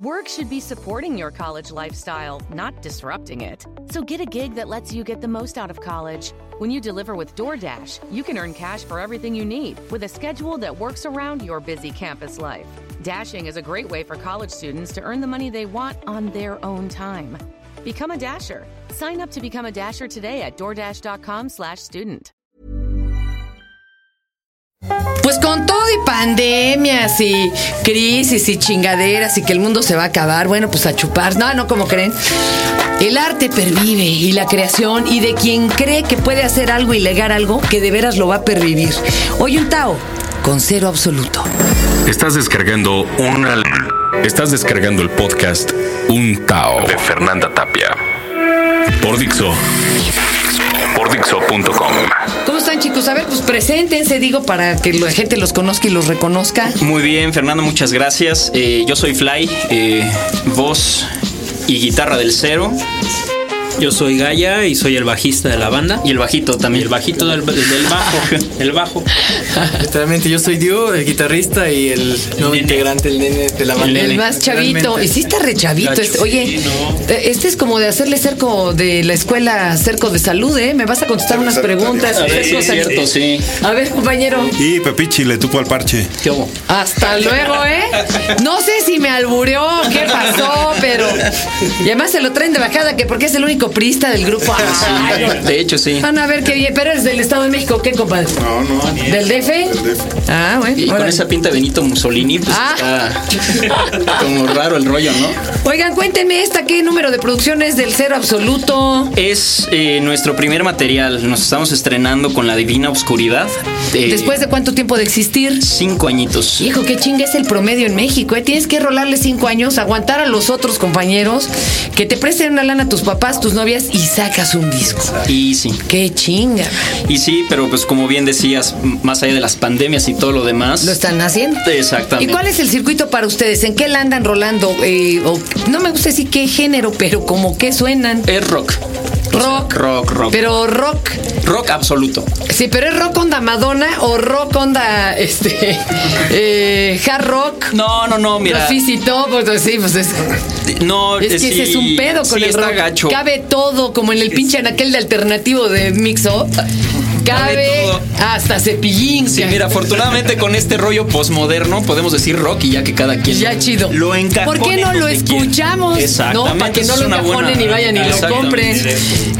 Work should be supporting your college lifestyle, not disrupting it. So get a gig that lets you get the most out of college. When you deliver with DoorDash, you can earn cash for everything you need with a schedule that works around your busy campus life. Dashing is a great way for college students to earn the money they want on their own time. Become a Dasher. Sign up to become a Dasher today at DoorDash.com slash student. Pues con todo y pandemias y crisis y chingaderas y que el mundo se va a acabar, bueno, pues a chupar. No, no como creen. El arte pervive y la creación y de quien cree que puede hacer algo y legar algo, que de veras lo va a pervivir. Hoy un Tao con cero absoluto. Estás descargando una... Estás descargando el podcast Un Tao de Fernanda Tapia. Por Dixo. Por Dixo.com. ¿Cómo están chicos? A ver, pues preséntense, digo, para que la gente los conozca y los reconozca. Muy bien, Fernando, muchas gracias. Eh, yo soy Fly, eh, voz y guitarra del cero. Yo soy Gaia y soy el bajista de la banda. Y el bajito también. El bajito del, del bajo. El bajo. Literalmente, yo soy Dio, el guitarrista y el nuevo integrante, el nene de la banda. El más chavito. Realmente. Y sí está re chavito. Este. Oye, sí, no. este es como de hacerle cerco de la escuela, cerco de salud, ¿eh? Me vas a contestar unas preguntas. A ver, sí, cerco es salud. cierto, sí. A ver, compañero. Y Pepichi le tupo al parche. ¿Qué hubo? Hasta luego, ¿eh? No sé si me albureó, qué pasó, pero. Y además se lo traen de bajada, que porque es el único prista del grupo. Ay, no. De hecho, sí. Van a ver que bien, pero es del Estado de México, ¿qué, compadre? No, no. ¿Del DF? Ah, bueno. Y con órale. esa pinta de Benito Mussolini, pues Ah. está como raro el rollo, ¿no? Oigan, cuéntenme esta, ¿qué número de producción es del cero absoluto? Es eh, nuestro primer material. Nos estamos estrenando con La Divina Oscuridad. Eh, ¿Después de cuánto tiempo de existir? cinco añitos. Hijo, qué chinga es el promedio en México, ¿eh? Tienes que rolarle cinco años, aguantar a los otros compañeros, que te presten una lana a tus papás, tus novias y sacas un disco. Y sí. Qué chinga. Y sí, pero pues como bien decías, más allá de las pandemias y todo lo demás. Lo están haciendo. Exactamente. ¿Y cuál es el circuito para ustedes? ¿En qué la andan rolando? Eh, o- no me gusta decir qué género, pero como qué suenan. Es rock. Rock. rock, rock. Pero rock. rock absoluto. Sí, pero es rock onda Madonna o rock onda este eh, hard rock. No, no, no, mira. Todo, pues sí, pues es. No, Es que sí, ese es un pedo con sí, el rock. gacho. Cabe todo, como en el pinche en aquel de alternativo de Mix Up. Cabe, hasta cepillín. Sí, mira, afortunadamente con este rollo postmoderno podemos decir rock y ya que cada quien Ya chido. lo encajone ¿Por qué no lo escuchamos? Exactamente. No, para que no lo encajonen y vayan y lo compren.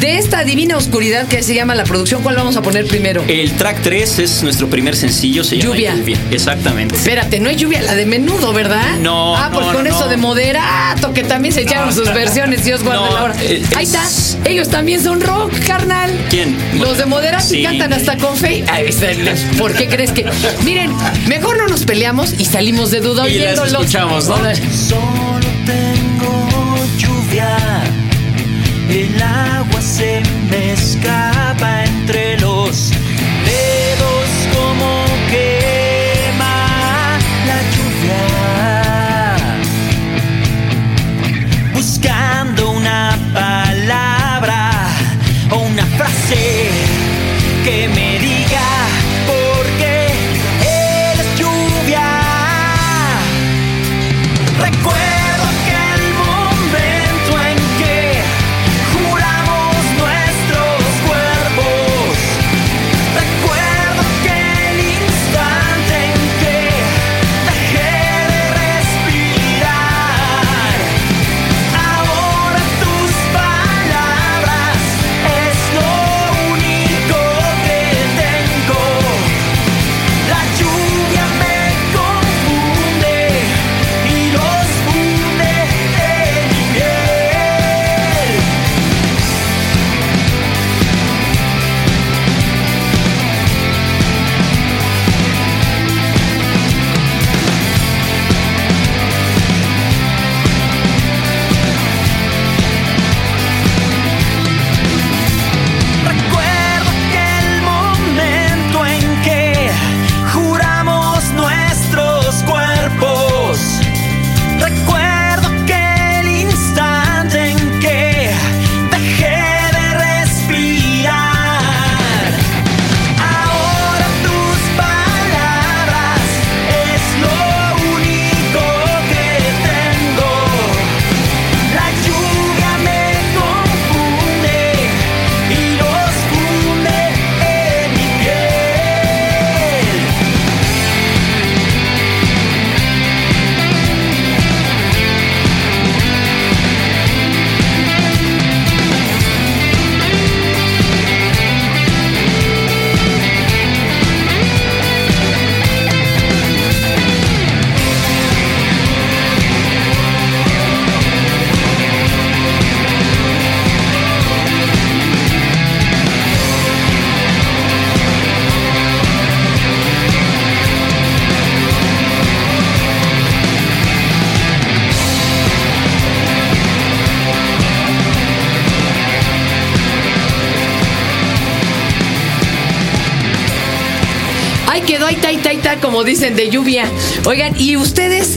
De esta divina oscuridad que se llama la producción, ¿cuál vamos a poner primero? El track 3 es nuestro primer sencillo, se llama Lluvia. Exactamente. Espérate, no es lluvia la de menudo, ¿verdad? No, Ah, pues no, con no. eso de moderato, que también se echaron sus versiones, Dios guarde No, la hora. Ahí es- está. Ellos también son rock, carnal. ¿Quién? Los de moderato y Sí. Cantan hasta con fe. ¿Por qué crees que? Miren, mejor no nos peleamos y salimos de duda Y las oyéndolos. escuchamos, ¿no? Solo tengo lluvia, el agua se me escapa entre los como dicen, de lluvia. Oigan, ¿y ustedes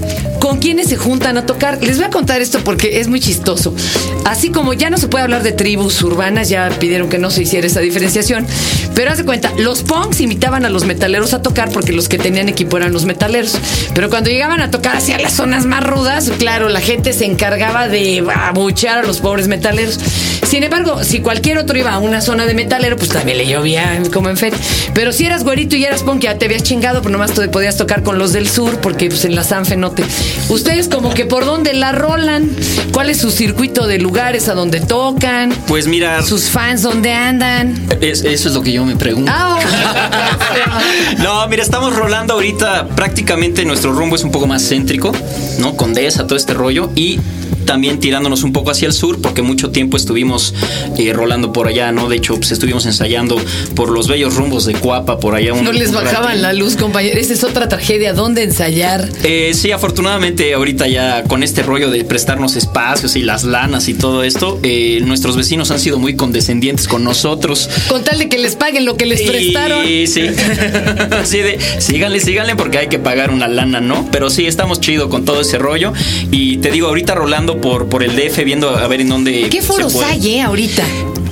con quiénes se juntan a tocar? Les voy a contar esto porque es muy chistoso. Así como ya no se puede hablar de tribus urbanas, ya pidieron que no se hiciera esa diferenciación. Pero haz de cuenta, los punks invitaban a los metaleros a tocar porque los que tenían equipo eran los metaleros. Pero cuando llegaban a tocar hacia las zonas más rudas, claro, la gente se encargaba de abuchear a los pobres metaleros. Sin embargo, si cualquier otro iba a una zona de metalero, pues también le llovía como en feria. Pero si eras güerito y eras punk, ya te habías chingado, pues nomás te podías tocar con los del sur, porque pues en la Sanfe no te. Ustedes como que por dónde la rolan, cuál es su circuito de lugares a donde tocan, Pues mira, sus fans dónde andan. es- eso es lo que yo me pregunto. Ah, No, mira, estamos rolando ahorita prácticamente nuestro rumbo es un poco más céntrico, ¿no? Condesa, todo este rollo y también tirándonos un poco hacia el sur porque mucho tiempo estuvimos eh, rolando por allá, ¿no? De hecho, pues estuvimos ensayando por los bellos rumbos de Cuapa, por allá. un- no les bajaban la luz, compañeros. Esa es otra tragedia. ¿Dónde ensayar? Eh, sí, afortunadamente ahorita ya con este rollo de prestarnos espacios y las lanas y todo esto, eh, nuestros vecinos han sido muy condescendientes con nosotros. Con tal de que les paguen lo que les prestaron. Sí, sí. Así de, síganle, síganle porque hay que pagar una lana, ¿no? Pero sí, estamos chido con todo ese rollo. Y te digo, ahorita rolando por, por el DF, viendo a ver en dónde. ¿Qué se foros puede. hay, eh, ahorita?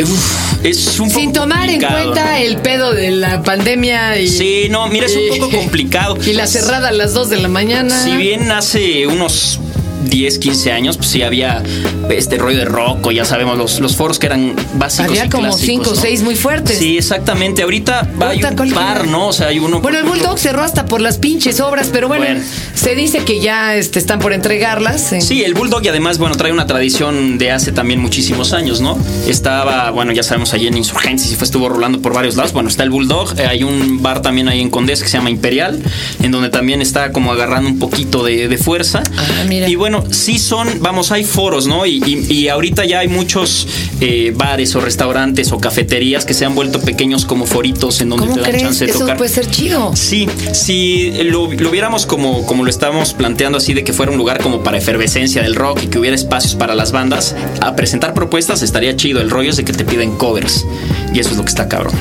Uf, es un Sin poco tomar en cuenta ¿no? el pedo de la pandemia y. Sí, no, mira, es un poco complicado. Y la cerrada a las 2 de la mañana. Si bien hace unos 10, 15 años, pues sí había este rollo de rock, o ya sabemos, los, los foros que eran básicos. Había y como clásicos, cinco o ¿no? seis muy fuertes. Sí, exactamente. Ahorita hay Ahorita, un ¿cuál par? ¿no? O sea, hay uno. Bueno, el Bulldog cerró hasta por las pinches obras, pero bueno, Bueno. se dice que ya este, están por entregarlas. en- Sí, el Bulldog y además, bueno, trae una tradición de hace también muchísimos años, ¿no? Estaba, bueno, ya sabemos, allí en Insurgencias y fue, estuvo rolando por varios lados. Bueno, está el Bulldog, eh, hay un bar también ahí en Condés que se llama Imperial, en donde también está como agarrando un poquito de, de fuerza. Ah, mira. Y bueno, sí son, vamos, hay foros, ¿no? Y, y- y ahorita ya hay muchos eh, bares o restaurantes o cafeterías que se han vuelto pequeños como foritos en donde ¿Cómo te dan crees? chance de Eso tocar. puede ser chido. Sí, si lo, lo viéramos como, como lo estábamos planteando así de que fuera un lugar como para efervescencia del rock y que hubiera espacios para las bandas, a presentar propuestas estaría chido. El rollo es de que te piden covers. Y eso es lo que está cabrón.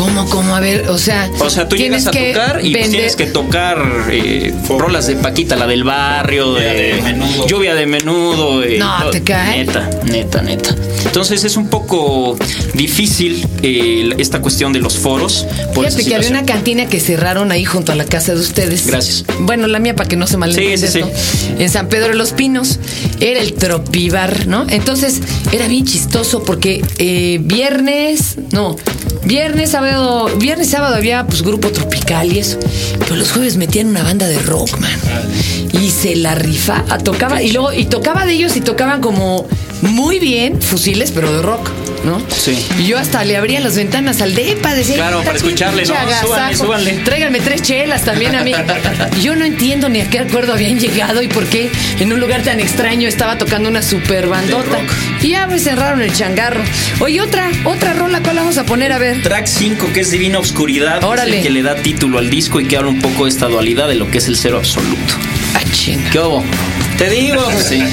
¿Cómo, cómo? A ver, o sea. O sea, tú llegas a tocar y pues vender- tienes que tocar eh, rolas de Paquita, la del barrio, de, lluvia de menudo. eh, No, todo. te cae. Neta, neta, neta. Entonces es un poco difícil eh, esta cuestión de los foros. Por Fíjate que había una cantina que cerraron ahí junto a la casa de ustedes. Gracias. Bueno, la mía para que no se malentienda Sí, sí, esto. En San Pedro de los Pinos era el Tropibar, ¿no? Entonces era bien chistoso porque eh, viernes, no, viernes, sábado, viernes, sábado había pues grupo tropical y eso. Pero los jueves metían una banda de rock, man. Y se la rifa, tocaba y luego y tocaba de ellos y tocaban como muy bien fusiles, pero de rock. ¿No? Sí. Y yo hasta le abría las ventanas al depa, decía, Claro, "Puta, para escucharle, ¿no? Súbanle, agasajo. súbanle". Tráiganme tres chelas también a mí. Yo no entiendo ni a qué acuerdo habían llegado y por qué en un lugar tan extraño estaba tocando una super bandota. Y ya me cerraron el changarro. Oye, otra, otra rola, ¿cuál vamos a poner? A ver. Track 5, que es Divina Obscuridad, Órale. es el que le da título al disco y que habla un poco de esta dualidad de lo que es el cero absoluto. Ah, chinga. ¿Qué hubo? Te digo. Sí.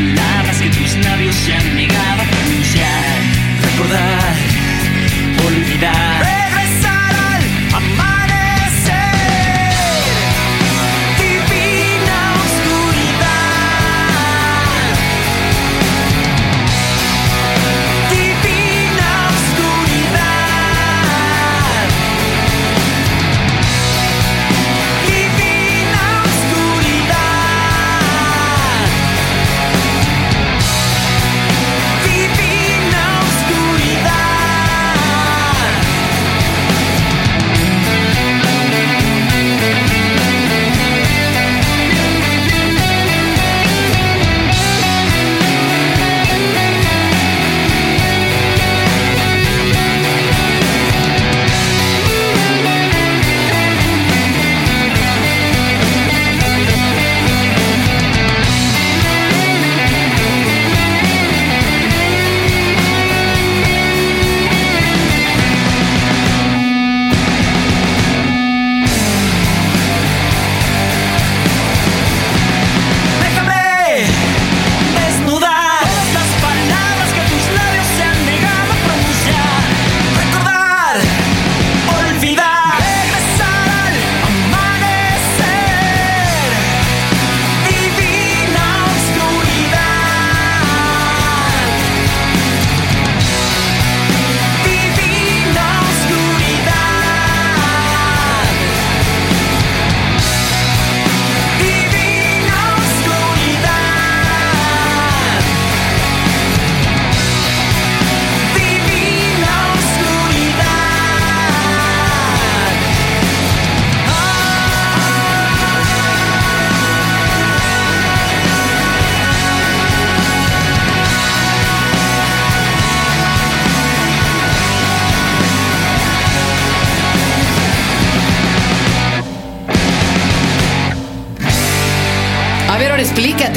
palabras que tus labios se han negado.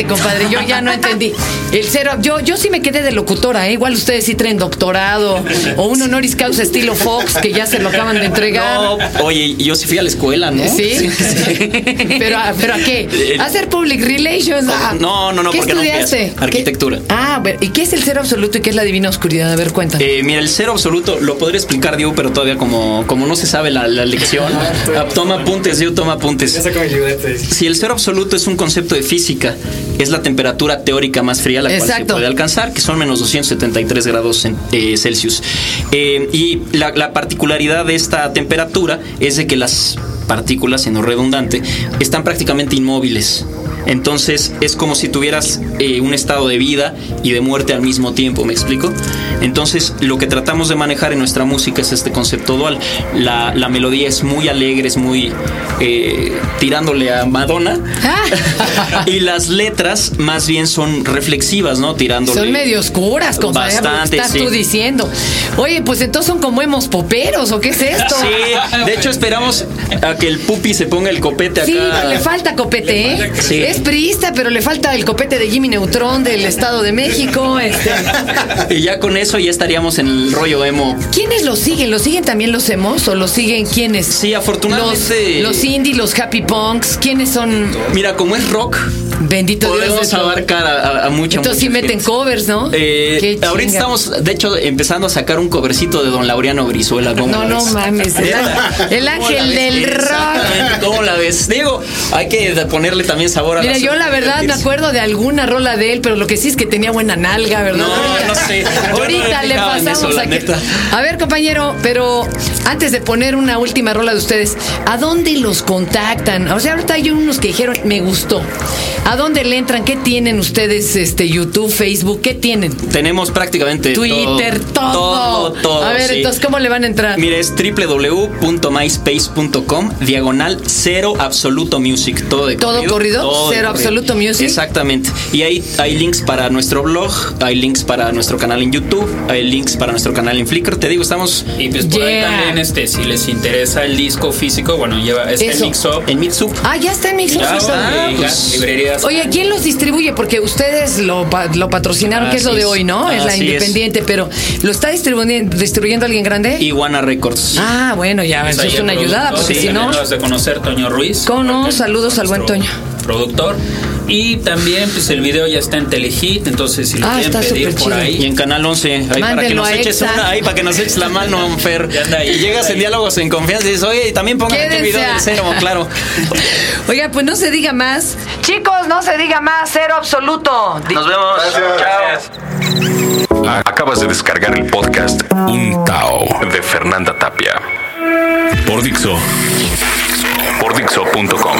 Compadre. Yo ya no entendí. El cero, yo, yo sí me quedé de locutora, ¿eh? Igual ustedes sí traen doctorado o un honoris causa estilo Fox que ya se lo acaban de entregar. No, oye, yo sí fui a la escuela, ¿no? ¿Sí? ¿Pero, a- ¿Pero a qué? ¿A hacer public relations? Ah, No, no, no, ¿Qué porque estudiaste? Arquitectura. ¿Qué? Ah, ver, ¿y qué es el cero absoluto y qué es la divina oscuridad? A ver, cuéntame. Eh, mira, el cero absoluto lo podría explicar Diego, pero todavía como, como no se sabe la, la lección. ah, toma apuntes, Diego, toma apuntes. Si el cero absoluto es un concepto de física, es la temperatura teórica más fría a la cual se puede alcanzar, que son menos 273 grados eh, Celsius. Eh, y la, la particularidad de esta temperatura es de que las partículas, siendo redundante, están prácticamente inmóviles. Entonces es como si tuvieras eh, un estado de vida y de muerte al mismo tiempo, ¿me explico? Entonces lo que tratamos de manejar en nuestra música es este concepto dual. La, la melodía es muy alegre, es muy eh, tirándole a Madonna. Ah. y las letras más bien son reflexivas, ¿no? Tirándole. Son medio oscuras, compadre. Bastante, estás sí. tú diciendo? Oye, pues entonces son como hemos poperos, ¿o qué es esto? Sí, de hecho esperamos a que el pupi se ponga el copete acá. Sí, le falta copete, ¿eh? Sí. Es priista, pero le falta el copete de Jimmy Neutron del Estado de México. Este. Y ya con eso ya estaríamos en el rollo emo. ¿Quiénes lo siguen? ¿Lo siguen también los emos o lo siguen quiénes? Sí, afortunadamente. Los, los indie, los happy punks, ¿quiénes son? Mira, como es rock, Bendito Dios. podemos de todo. abarcar a, a, a mucha Entonces sí mucha meten covers, ¿no? Eh, ahorita estamos, de hecho, empezando a sacar un covercito de Don Laureano Brizuela. ¿cómo No, no mames. El, el ángel del rock. Exactamente, ¿Cómo la ves? Digo, hay que ponerle también sabor a Mira, la yo la verdad me acuerdo de alguna rola de él, pero lo que sí es que tenía buena nalga, ¿verdad? No, no sé. No Ahorita le pasamos eso, aquí. neta. A ver, compañero, pero antes de poner una última rola de ustedes, ¿a dónde los contactan? O sea, ahorita hay unos que dijeron, me gustó. ¿A dónde le entran? ¿Qué tienen ustedes? Este, YouTube, Facebook, ¿qué tienen? Tenemos prácticamente Twitter, todo. Todo, todo. A ver, sí. entonces, ¿cómo le van a entrar? Mire, es www.myspace.com, diagonal cero absoluto music. Todo de ¿Todo corrido? todo Cero Absoluto Music. Exactamente. Y ahí hay links para nuestro blog, hay links para nuestro canal en YouTube, hay links para nuestro canal en Flickr. Te digo, estamos Y pues por ahí también, este, si les interesa el disco físico, bueno, lleva este Eso. mix up. en Mitsub. Ah, ya está en mi Ya, Ah, pues, Oye, ¿quién los distribuye? Porque ustedes lo, lo patrocinaron, que es lo Así de hoy, ¿no? Es la Así es. independiente, pero ¿lo está distribuyendo, distribuyendo alguien grande? Iguana Records. Ah, bueno, ya, Pues eso es una ayudada, porque sí, si no... de conocer Toño Ruiz. ¿Cómo no? Saludos al buen Toño. Productor. Y también, pues el video ya está en Telehit, entonces si lo Ah, quieren pedir por chido. Y ahí. en Canal 11, ahí para que nos eches una, ahí para que nos eches la mano, Fer. Ya ahí, y llegas en ahí. diálogos en confianza y dices, oye, y también pongan aquí el video del cero, claro. Oiga, pues no se diga más. Chicos, no se diga más, cero absoluto. Nos vemos. Chao. Acabas de descargar el podcast Un Tao de Fernanda Tapia. Por Dixo. Por Dixo.com.